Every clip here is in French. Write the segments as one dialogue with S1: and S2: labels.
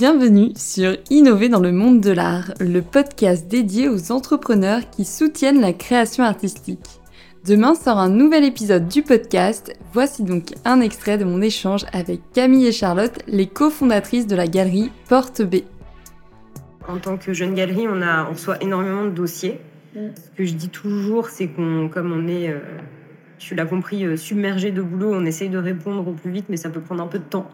S1: Bienvenue sur Innover dans le monde de l'art, le podcast dédié aux entrepreneurs qui soutiennent la création artistique. Demain sort un nouvel épisode du podcast. Voici donc un extrait de mon échange avec Camille et Charlotte, les cofondatrices de la galerie Porte B.
S2: En tant que jeune galerie, on, a, on reçoit énormément de dossiers. Ce que je dis toujours, c'est qu'on, comme on est, euh, tu l'as compris, euh, submergé de boulot, on essaye de répondre au plus vite, mais ça peut prendre un peu de temps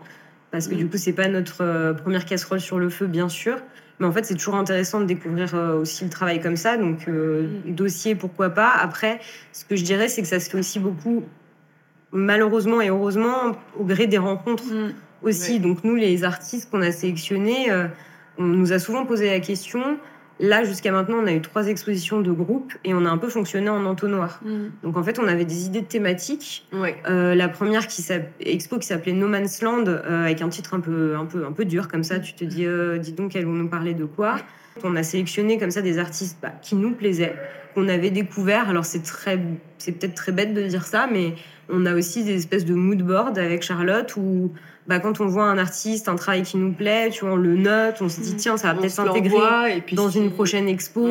S2: parce que du coup, c'est pas notre euh, première casserole sur le feu, bien sûr. Mais en fait, c'est toujours intéressant de découvrir euh, aussi le travail comme ça. Donc, euh, dossier, pourquoi pas. Après, ce que je dirais, c'est que ça se fait aussi beaucoup, malheureusement et heureusement, au gré des rencontres mm. aussi. Donc, nous, les artistes qu'on a sélectionnés, on nous a souvent posé la question Là, jusqu'à maintenant, on a eu trois expositions de groupe et on a un peu fonctionné en entonnoir. Mm. Donc, en fait, on avait des idées de thématiques. Euh, la première qui expo qui s'appelait No Man's Land, euh, avec un titre un peu, un, peu, un peu dur, comme ça. Tu te dis, euh, dis donc, elles vont nous parler de quoi? On a sélectionné comme ça des artistes bah, qui nous plaisaient, qu'on avait découverts. Alors, c'est très, c'est peut-être très bête de dire ça, mais on a aussi des espèces de mood board avec Charlotte où bah, quand on voit un artiste, un travail qui nous plaît, tu vois, on le note, on se dit, mm. tiens, ça va peut-être s'intégrer dans une prochaine expo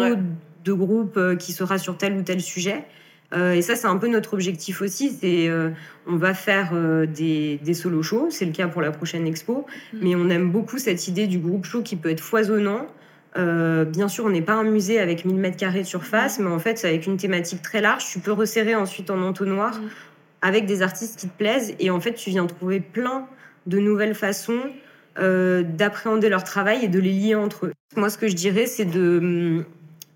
S2: de groupe euh, qui sera sur tel ou tel sujet. Euh, et ça, c'est un peu notre objectif aussi. C'est, euh, on va faire des, des solo shows, c'est le cas pour la prochaine expo, mm. mais on aime beaucoup cette idée du groupe show qui peut être foisonnant. bien sûr, on n'est pas un musée avec 1000 mètres carrés de surface, mm. mais en fait, avec une thématique très large. Tu peux resserrer ensuite en entonnoir avec des artistes qui te plaisent, et en fait, tu viens trouver plein de nouvelles façons euh, d'appréhender leur travail et de les lier entre eux. Moi, ce que je dirais, c'est de... Hum,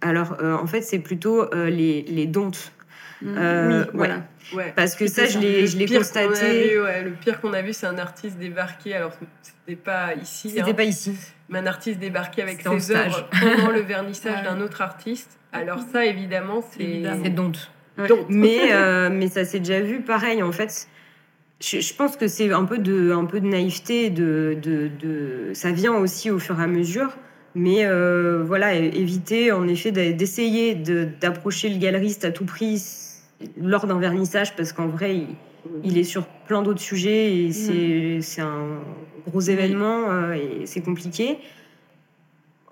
S2: alors, euh, en fait, c'est plutôt euh, les, les dontes.
S3: Mmh. oui, voilà.
S2: Ouais. Parce que ça, je l'ai constaté.
S3: le pire qu'on a vu, c'est un artiste débarqué. Alors, c'était pas ici.
S2: C'était hein, pas ici.
S3: Mais un artiste débarqué avec ses œuvres pendant le vernissage d'un autre artiste. Alors, ça, évidemment, c'est.
S2: C'est donte. Mais, mais ça s'est déjà vu pareil. En fait, je, pense que c'est un peu de, un peu de naïveté, de, de, de, ça vient aussi au fur et à mesure. Mais euh, voilà, éviter en effet d'essayer d'approcher le galeriste à tout prix lors d'un vernissage, parce qu'en vrai, il, est sur plein d'autres sujets et mm. c'est un gros événement euh, et c'est compliqué.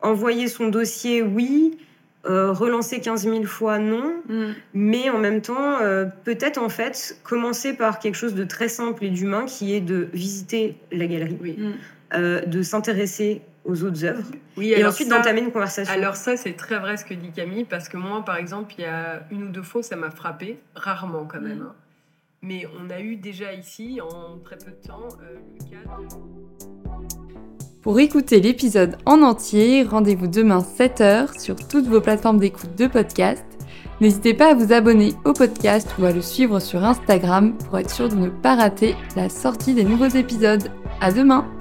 S2: Envoyer son dossier, oui. Euh, relancer 15 000 fois, non. Mm. Mais en même temps, euh, peut-être en fait commencer par quelque chose de très simple et d'humain qui est de visiter la galerie, mm. euh, de s'intéresser aux autres œuvres oui, et ensuite d'entamer une conversation.
S3: Alors ça, c'est très vrai ce que dit Camille, parce que moi, par exemple, il y a une ou deux fois, ça m'a frappé, rarement quand même. Mm. Hein. Mais on a eu déjà ici, en très peu de temps, le cas
S1: pour écouter l'épisode en entier, rendez-vous demain 7h sur toutes vos plateformes d'écoute de podcast. N'hésitez pas à vous abonner au podcast ou à le suivre sur Instagram pour être sûr de ne pas rater la sortie des nouveaux épisodes. À demain!